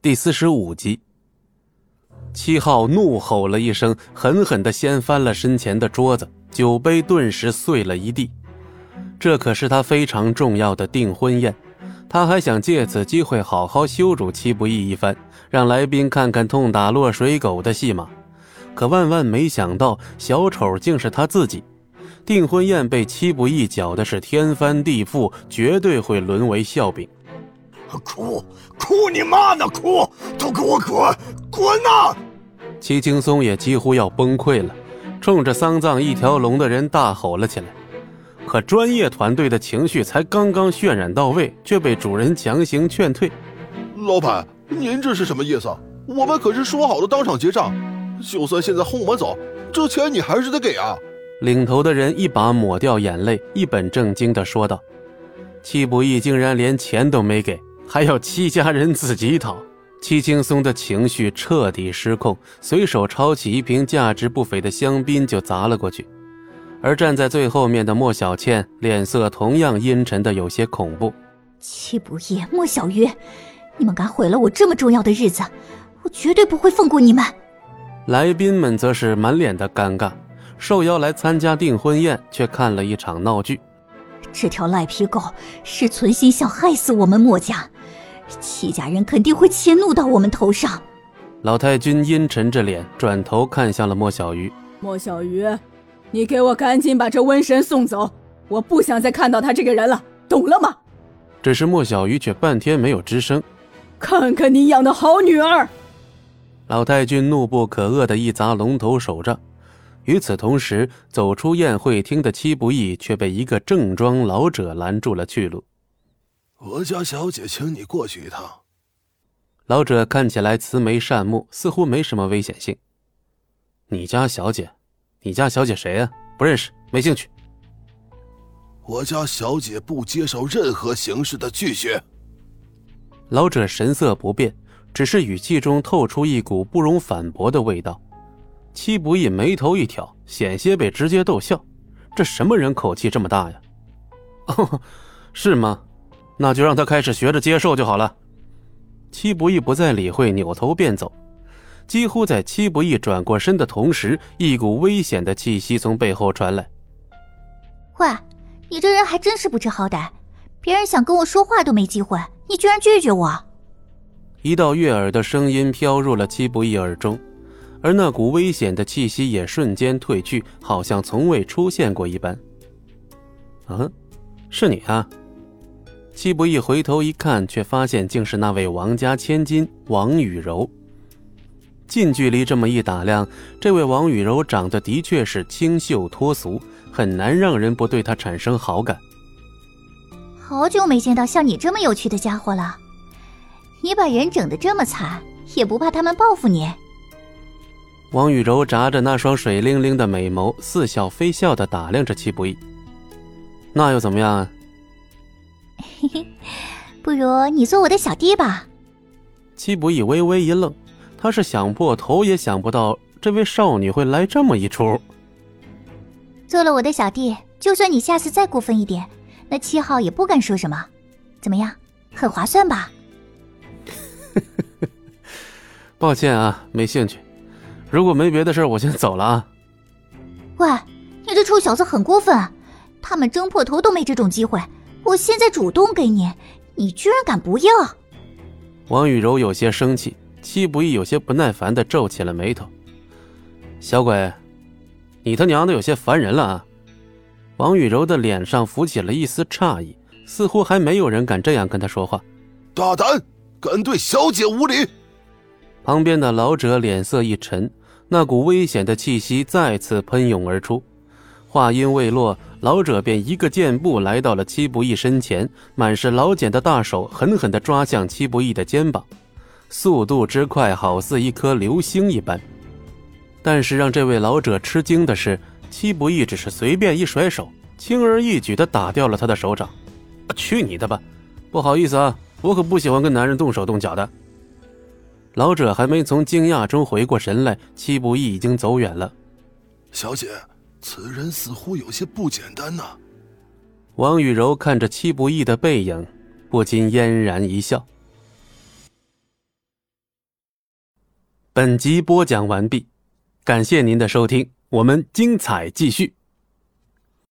第四十五集，七号怒吼了一声，狠狠的掀翻了身前的桌子，酒杯顿时碎了一地。这可是他非常重要的订婚宴，他还想借此机会好好羞辱戚不义一番，让来宾看看痛打落水狗的戏码。可万万没想到，小丑竟是他自己。订婚宴被戚不义搅的是天翻地覆，绝对会沦为笑柄。哭哭你妈呢！哭，都给我滚滚呐！齐青松也几乎要崩溃了，冲着丧葬一条龙的人大吼了起来。可专业团队的情绪才刚刚渲染到位，却被主人强行劝退。老板，您这是什么意思？我们可是说好的当场结账，就算现在轰我们走，这钱你还是得给啊！领头的人一把抹掉眼泪，一本正经地说道：“戚不义竟然连钱都没给。”还要戚家人自己讨，戚青松的情绪彻底失控，随手抄起一瓶价值不菲的香槟就砸了过去。而站在最后面的莫小倩脸色同样阴沉的有些恐怖。戚不义、莫小鱼，你们敢毁了我这么重要的日子，我绝对不会放过你们。来宾们则是满脸的尴尬，受邀来参加订婚宴，却看了一场闹剧。这条赖皮狗是存心想害死我们莫家。戚家人肯定会迁怒到我们头上。老太君阴沉着脸，转头看向了莫小鱼。莫小鱼，你给我赶紧把这瘟神送走，我不想再看到他这个人了，懂了吗？只是莫小鱼却半天没有吱声。看看你养的好女儿！老太君怒不可遏的一砸龙头手杖。与此同时，走出宴会厅的戚不义却被一个正装老者拦住了去路。我家小姐，请你过去一趟。老者看起来慈眉善目，似乎没什么危险性。你家小姐？你家小姐谁呀？不认识，没兴趣。我家小姐不接受任何形式的拒绝。老者神色不变，只是语气中透出一股不容反驳的味道。戚不义眉头一挑，险些被直接逗笑。这什么人口气这么大呀？哦，是吗？那就让他开始学着接受就好了。戚不义不再理会，扭头便走。几乎在戚不义转过身的同时，一股危险的气息从背后传来。喂，你这人还真是不知好歹！别人想跟我说话都没机会，你居然拒绝我！一道悦耳的声音飘入了戚不义耳中，而那股危险的气息也瞬间褪去，好像从未出现过一般。嗯，是你啊。戚不义回头一看，却发现竟是那位王家千金王雨柔。近距离这么一打量，这位王雨柔长得的确是清秀脱俗，很难让人不对她产生好感。好久没见到像你这么有趣的家伙了，你把人整得这么惨，也不怕他们报复你？王雨柔眨着那双水灵灵的美眸，似笑非笑地打量着戚不义。那又怎么样？嘿嘿，不如你做我的小弟吧。戚不义微微一愣，他是想破头也想不到这位少女会来这么一出。做了我的小弟，就算你下次再过分一点，那七号也不敢说什么。怎么样，很划算吧？抱歉啊，没兴趣。如果没别的事我先走了啊。喂，你这臭小子很过分，他们争破头都没这种机会。我现在主动给你，你居然敢不要？王雨柔有些生气，戚不义有些不耐烦的皱起了眉头。小鬼，你他娘的有些烦人了啊！王雨柔的脸上浮起了一丝诧异，似乎还没有人敢这样跟他说话。大胆，敢对小姐无礼！旁边的老者脸色一沉，那股危险的气息再次喷涌而出。话音未落。老者便一个箭步来到了戚不义身前，满是老茧的大手狠狠地抓向戚不义的肩膀，速度之快，好似一颗流星一般。但是让这位老者吃惊的是，戚不义只是随便一甩手，轻而易举地打掉了他的手掌。去你的吧！不好意思啊，我可不喜欢跟男人动手动脚的。老者还没从惊讶中回过神来，戚不义已经走远了。小姐。此人似乎有些不简单呐，王雨柔看着戚不易的背影，不禁嫣然一笑。本集播讲完毕，感谢您的收听，我们精彩继续。